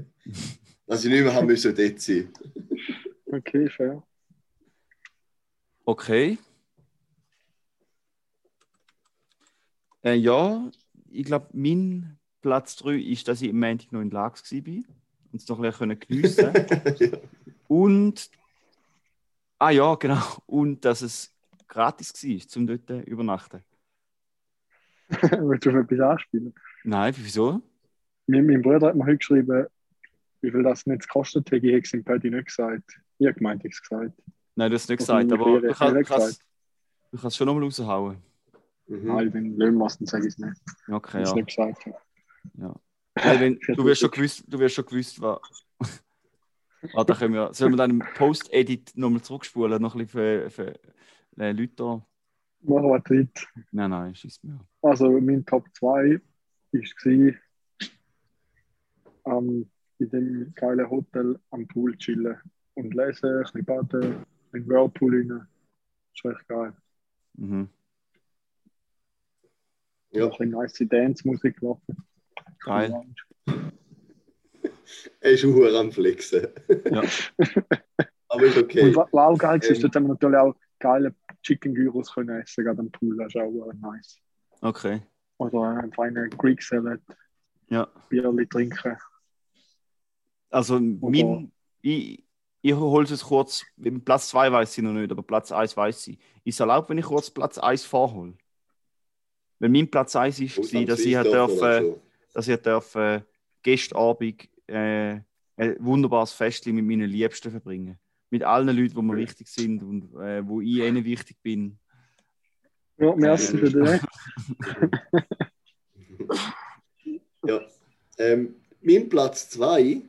dass ich nicht mehr haben müssen dort sein. Okay, fair. Okay. Äh, ja, ich glaube, mein Platz 3 ist, dass ich im Montag noch in Lags war und es noch ein bisschen geniessen <laughs> konnte. Und, ah ja, genau, und dass es gratis war, zum dort übernachten. <laughs> Willst du auf etwas anspielen? Nein, wieso? Mein, mein Bruder hat mir heute geschrieben, wie viel das nicht gekostet hat. Ich habe es im Paddy nicht gesagt. Ich habe gemeint, ich habe es gesagt. Nein, du hast es nicht gesagt, aber du, kannst, gesagt. du kannst schon nochmal raushauen. Mhm. Nein, wenn du dann sage ich es nicht. Okay, ich es ja. nicht gesagt habe. Nein, wenn, <laughs> du wirst schon gewusst, du wirst schon gewusst, was. ah, da können wir, sollen wir dann im Post-Edit nochmal zurückspulen, noch ein bisschen für, für äh, Leute da? Machen wir Zeit. Nein, nein, schießt mir. Also mein Top 2 war ähm, in dem geilen Hotel am Pool chillen und lesen, ein bisschen baden, in den Whirlpool rein. Das ist echt geil. Mhm. Ja, Ein bisschen nice Dance-Musik laufen. Geil. er ist auch am Flexen. Ja. Und <laughs> aber ist okay. was was auch geil Ähm. ist, dort haben wir natürlich auch geile Chicken Gyros können essen, gerade am Pool. Das ist auch äh, nice. Okay. Oder ein feiner Greek Salad, Ja. Bierli trinken. Also, mein, ich, ich hole es kurz. Platz 2 weiß ich noch nicht, aber Platz 1 weiß ich. Ist es erlaubt, wenn ich kurz Platz 1 vorhole? Weil mein Platz 1 war, Ausland dass ich darf, äh, so. dass ich darf, äh, Gästeabend äh, ein wunderbares Fest mit meinen Liebsten verbringen. Mit allen Leuten, die mir wichtig sind und äh, wo ich ihnen wichtig bin. Ja, merci für den. Ja. Ähm, mein Platz 2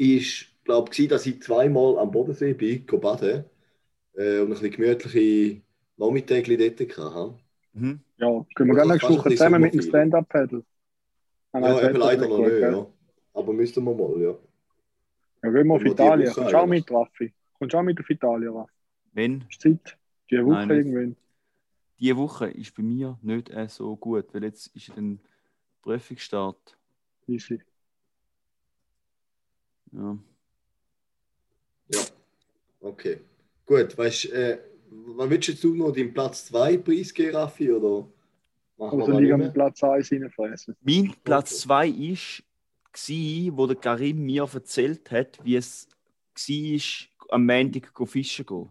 ist, glaube ich, dass ich zweimal am Bodensee bin, go baden äh, und ein bisschen gemütliche Nachmittage dort hatte. Mhm. Ja, können wir gerne nächste Woche zusammen mit dem. Stand-Up-Pedal. Ah, Ja, eben leider noch nicht, ja. Aber müssten wir mal, ja. Ja, gehen wir auf Italien. Kommst du auch mit, Raffi? Kommst du auch mit auf Italien, Raffi? Wenn Ist Zeit? Die Woche Nein, irgendwann. diese Woche ist bei mir nicht äh, so gut, weil jetzt ist ein Prüfungsstart. Easy. Ja. Okay. Gut, weißt du, äh, was willst jetzt du noch deinen Platz 2 preisgeben, Raffi? Oder machen wir Also das liegen am? Platz 1 reinfressen. Mein Platz 2 ist, gsi, wo der Karim mir erzählt hat, wie es war, am Montag go fischen gehen.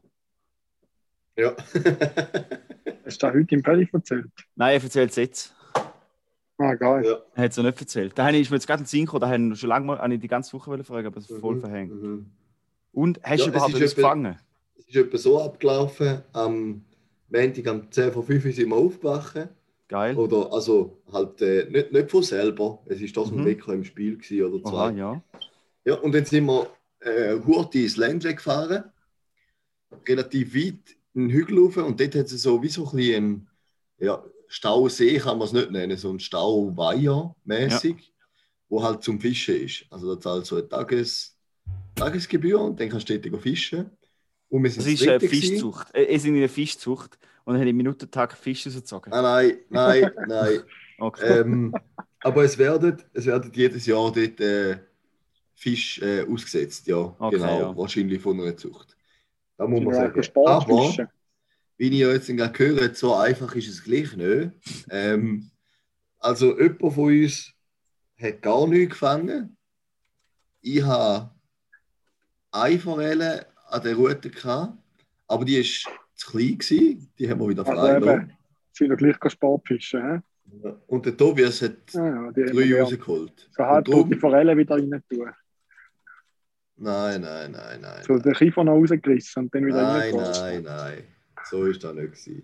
Ja. <laughs> Hast du das heute im Paddy erzählt? Nein, er erzählt es jetzt. Ah, geil. ja. Er hat es noch nicht erzählt. Da habe ich mir jetzt gerade in den Sinn gekommen, da habe ich schon lange mal habe ich die ganze Woche fragen, aber es ist voll Mhm, verhängt. mhm. Und hast Ja, du es überhaupt ist etwas etwa- gefangen? Es ist etwa so abgelaufen, am, Montag um 10 vor 5 Uhr sind wir aufgewacht. Geil. Oder, also halt äh, nicht, nicht von selber. Es ist doch ein Mhm. Wecker im Spiel gewesen, oder zwei. Aha, ja. Ja, und dann sind wir äh, Hurti ins Ländle gefahren. Relativ weit einen Hügel rauf. Und dort hat es so wie so ein bisschen einen, ja, Stausee, kann man es nicht nennen, so ein Stauweiher mäßig, wo halt zum Fischen ist. Also da zahlt so eine Tages, Tagesgebühr und dann kannst du dort fischen. Und wir sind Das ist eine. Fischzucht. Äh, Es ist eine Fischzucht und dann haben im Minutentag Fische rausgezogen. Ah, nein, nein, <laughs> nein. Okay. ähm, aber es werden, es werden jedes Jahr dort äh, Fisch äh, ausgesetzt, ja. Okay, genau, ja. wahrscheinlich von einer Zucht. Da muss man sagen. Sport Aber, fischen? Wie ich jetzt gerade höre, so einfach ist es gleich nicht. Ähm, also jemand von uns hat gar nichts gefangen. Ich habe eine Forelle an der Route gehabt, aber die war zu klein. Gewesen. Die haben wir wieder Also frei eben, sind wir gleich Sport fischen. He? Und der Tobias hat Ja, ja, die drei rausgeholt. so Und darum- die Forelle wieder rein tun. Nein, nein, nein, nein. So den Kiefer noch rausgerissen und dann wieder Nein, rein. nein, nein. So ist das nicht. Gewesen.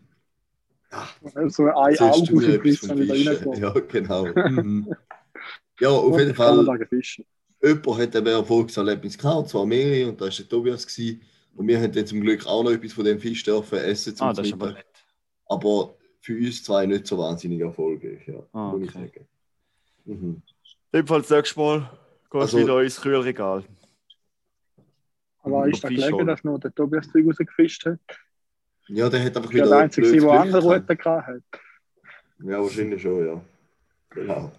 So ein Auge du wieder etwas rausgerissen vom und wieder Fischen. rein. <laughs> Ja, genau. Mhm. Ja, auf jeden Fall, jemand hat eben ein Erfolgserlebnis gehabt, und zwar mehrere, und das war der Tobias. Gewesen. Und wir haben dann zum Glück auch noch etwas von dem Fisch dürfen essen zum Ah, das ist aber. Aber für uns zwei nicht so wahnsinnig erfolgreich, ja, Ah, muss ich okay. sagen. Mhm. Jedenfalls nächstes Mal gehst Also- du wieder ins Kühlregal. Aber Mhm. ist da gelegen, dass nur der Tobias Zeug rausgefischt hat? Ja, der hat einfach Der wieder der Einzige, der andere. Routen gehabt hat. Ja, wahrscheinlich schon, ja. Genau.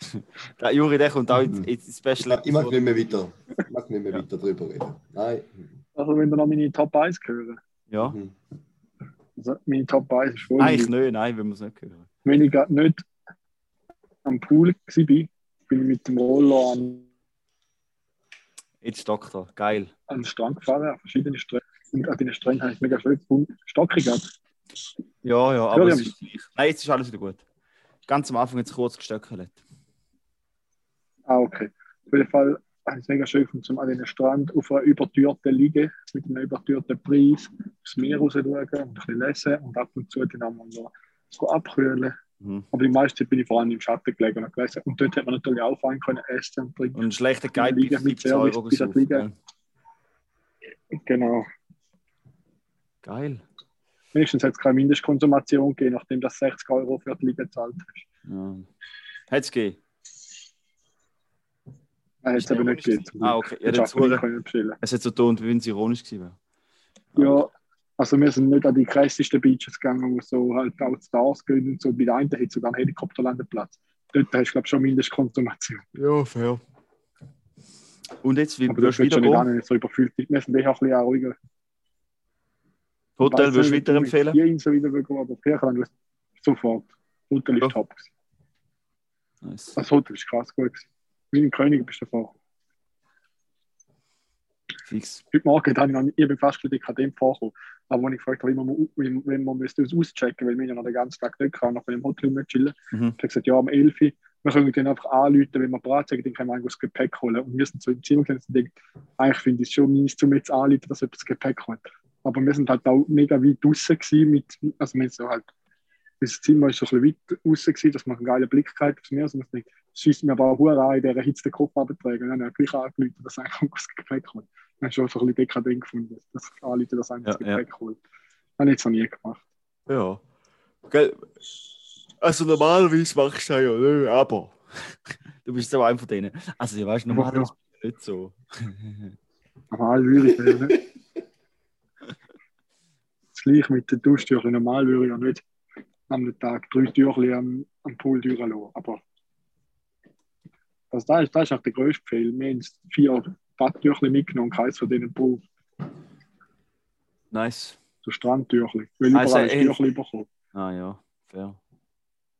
<laughs> Der Juri, der kommt auch ins, Mhm. ins Ich Special mag, ich mag nicht mehr weiter, ich mag nicht mehr weiter drüber reden. Nein. Also wenn wir noch meine Top 1 hören. Ja. Mhm. Also meine Top 1 ist voll. Eigentlich nicht, nein, wenn wir es nicht hören. Wenn ich gerade nicht am Pool war, bin ich mit dem Roller an, Jetzt Doktor, geil. an den Strand gefahren, an verschiedene Strände. Und an den Stränden habe ich es mega schön gefunden. Stockig gehabt. Ja, ja, aber Ja, es ist gleich. Nein, jetzt ist alles wieder gut. Ganz am Anfang jetzt kurz gestöckelt. Ah, okay. Auf jeden Fall habe ich es mega schön gefunden, zum an den Strand auf einer übertürten liegen, mit einem übertürten Preis, aufs Meer raus schauen und ein bisschen lesen und ab und zu dann auch mal noch so abkühlen. Mhm. Aber die meiste Zeit bin ich vor allem im Schatten gelegen und gelesen. Und dort hat man natürlich auch fein können essen und trinken. Und Guide Liga für mit 17 Euro Service bis an die Liga. Genau. Geil. Wenigstens hat es keine Mindestkonsumation gegeben, nachdem das 60 Euro für die Liga gezahlt hast. Ja. Hat es gegeben? Nein, hat es aber nicht gegeben. Ah, okay. Ja, das. Es hat so getan, wie wenn es ironisch gewesen wäre. Ja, also wir sind nicht an die krassesten Beaches gegangen, wo so halt auch Stars gehen und so. Bei der einen hat sogar einen Helikopterlandeplatz. Dort hast du, glaube ich, schon Mindestkonsumation. Ja, fair. Und jetzt, wie Aber du wird schon wieder nicht an, nicht so überfüllt. Wir sind eher ein bisschen ruhiger. Hotel würdest du nicht, ob ich Insel wieder gehen, aber Kirchland sofort. Hotel ist Ja. top. gewesen. Nice. Das Hotel ist krass gut. gewesen. Wie in König bist du davor. Fix. Heute Morgen habe ich, noch, nicht- ich bin fast dekadent vorgekommen. Aber wenn ich gefragt habe, wie man, wie, wenn man müsste das auschecken, weil wir ja noch den ganzen Tag nicht kann, bei dem Hotel mit chillen, Mhm. habe ich gesagt, ja, um 11 Uhr, wir können dann einfach anrufen, wenn wir bereit sind, dann können wir eigentlich das Gepäck holen. Und wir sind so im Zimmer gesessen und denken, eigentlich finde ich es schon mies, um jetzt anrufen, dass jemand das Gepäck holt. Aber wir sind halt auch mega weit draußen gewesen, mit, also wir sind so halt, das Zimmer ist so ein bisschen weit draußen gewesen, dass man einen geilen Blick hat aufs Meer, so man denkt, schießt mir aber auch Hure an, in dieser Hitze den Kopf abträgen. Und dann habe ich gleich angerufen, dass eigentlich das Gepäck holt. Dann habe ich schon so ein bisschen dekadent gefunden, dass ich anrufe, dass eigentlich das Ja, ja. Gepäck holt. Habe ich jetzt noch nie gemacht. Ja. Gell? Also normalerweise machst du das ja nicht, aber <laughs> du bist so einer von denen. Also ja, weißt du, normalerweise ist nicht so. <laughs> Normal würde ich ja nicht. Das gleiche mit den Duschtüchern. Normal würde ich ja nicht am Tag drei Türchen am, am Pool durchlassen. Aber also das, ist, das ist auch der grösste Fehler. Wir haben vier Badtürchen mitgenommen, keins von denen Pool. Nice. So Strandtürchen. Weil Also, überall äh, ein Türchen bekommen. Ah ja, fair.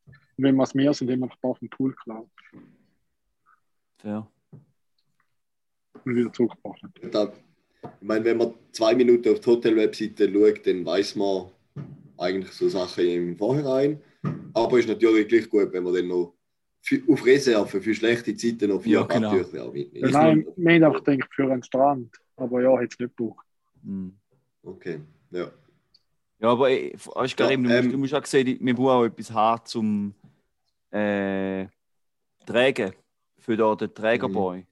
Und wenn wir das Meer sind, haben wir noch ein paar den Pool geklaut fair. und wieder zurückgebracht. Ich meine, wenn man zwei Minuten auf die Hotel-Webseite schaut, dann weiß man eigentlich so Sachen im Vorhinein. Aber ist natürlich gleich gut, wenn man dann noch für, auf Reserve für schlechte Zeiten noch vier Ja, genau. Auch mitnimmt. Ja, nein, wir haben einfach gedacht, für einen Strand. Aber ja, hätte es nicht gebraucht. Hm. Okay, ja. Ja, aber ey, weißt, Ja, Karim, du, musst, ähm, du musst auch sehen, wir brauchen auch etwas haben zum äh, Tragen. Für da den Trägerboy.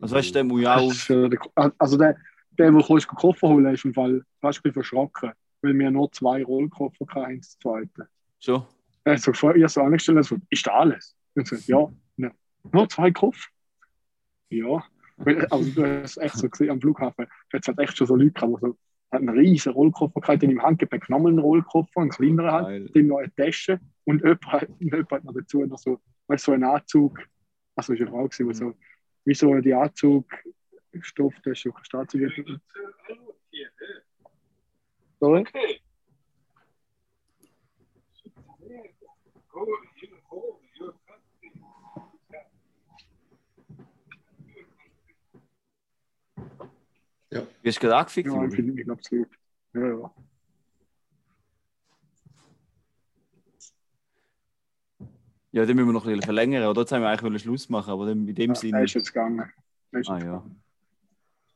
Also weißt du, der muss ja auch. den- Also der, der, der du Koffer holen, ist im Fall fast ein bisschen verschrocken, weil wir nur zwei Rollkoffer hatten, das zweite. Schon? Er hat so gefragt, ich habe so angestellt, also, ist da alles? Und so, ja, ne. nur zwei Koffer. Ja, Weil, also du hast echt so gesehen am Flughafen, da hat halt echt schon so Leute gehabt, die so hat einen riesen Rollkoffer gehabt, in im Handgepäck nochmal einen Rollkoffer, einen kleineren halt, dem noch eine Tasche und jemand, hat- jemand hat noch dazu noch so, weißt, du, so einen Anzug, also war eine Frau, gewesen, die so, wie so die Anzugstoff, das ist schon kein Staatsanwalt. Sorry? Wie hast du gerade angefickt? Ja, ich finde mich absolut. Ja, ja. Ja, den müssen wir noch ein bisschen verlängern. Oder jetzt haben wir eigentlich Schluss machen, aber in dem ja Sinne. er ist jetzt gegangen. Ist Ah jetzt ja. gegangen.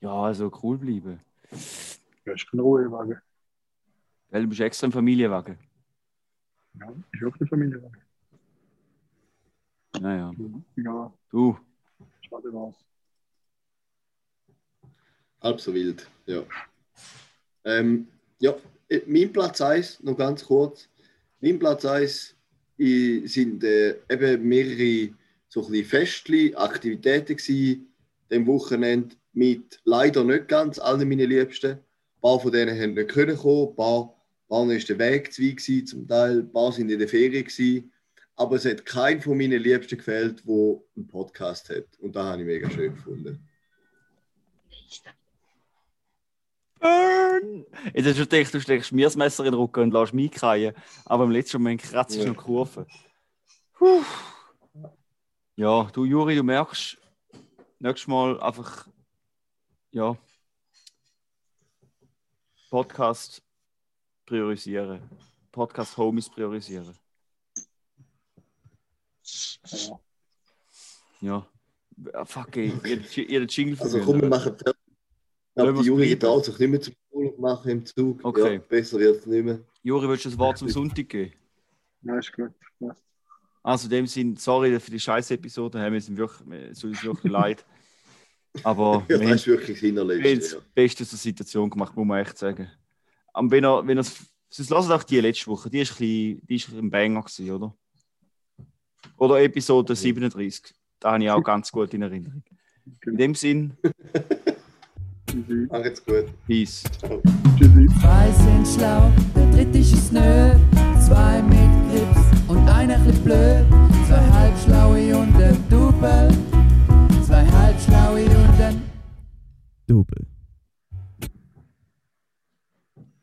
Ja, also cool bleiben. Ja, ist kein Ruhewagen. Weil du bist extra im Familienwagen. Ja, ist auch eine Familie. Naja. Ja, Du, schade was. Halb so wild, ja. Ähm, ja, äh, mein Platz 1, noch ganz kurz. Mein Platz 1 sind äh, eben mehrere so ein Festli, Aktivitäten gewesen, dem Wochenende mit leider nicht ganz allen meinen Liebsten. Ein paar von denen haben nicht können kommen, ein paar, ein paar ist der Weg zu weit gewesen, zum Teil, ein paar sind in der Ferien gewesen. Aber es hat keinen von meinen Liebsten gefehlt, der einen Podcast hat. Und da habe ich mega schön gefunden. Burn! Jetzt hast du gedacht, du steckst mir das Messer in den Rücken und lässt mich kreien. Aber im letzten Moment kratzt du Ja. noch Kurve. Puh. Ja, du Juri, du merkst, nächstes Mal einfach, ja, Podcast priorisieren. Podcast Homies priorisieren. Ja. Ja. Ah, Fuck, ey, ihr, ihr Jingle Also komm, wir machen fertig. Ich glaube, die Juri bleiben. traut sich nicht mehr zum Urlaub machen im Zug. Okay. Ja, besser wird es nicht mehr. Juri, willst du das Wort zum Sonntag geben? ja, ist gut. Ja. Also in dem Sinn, sorry für die scheiß Episode, wir sind wirklich, es tut uns wirklich leid. Aber <laughs> Ja, wir das ist haben wirklich das das Beste aus der Situation gemacht, muss man echt sagen. Aber wenn er, wenn er, sonst lasst auch die letzte Woche, die ist ein, bisschen, die ist ein Banger gewesen, oder? Oder Episode 37, da habe ich auch ganz gut in Erinnerung. In dem Sinn. Ja. <laughs> Macht's gut. Peace. Ciao. Tschüssi. Zwei sind schlau, der dritte ist es nö. Zwei mit Grips und einer chli blöd. Zwei halbschlaue und ein Double. Zwei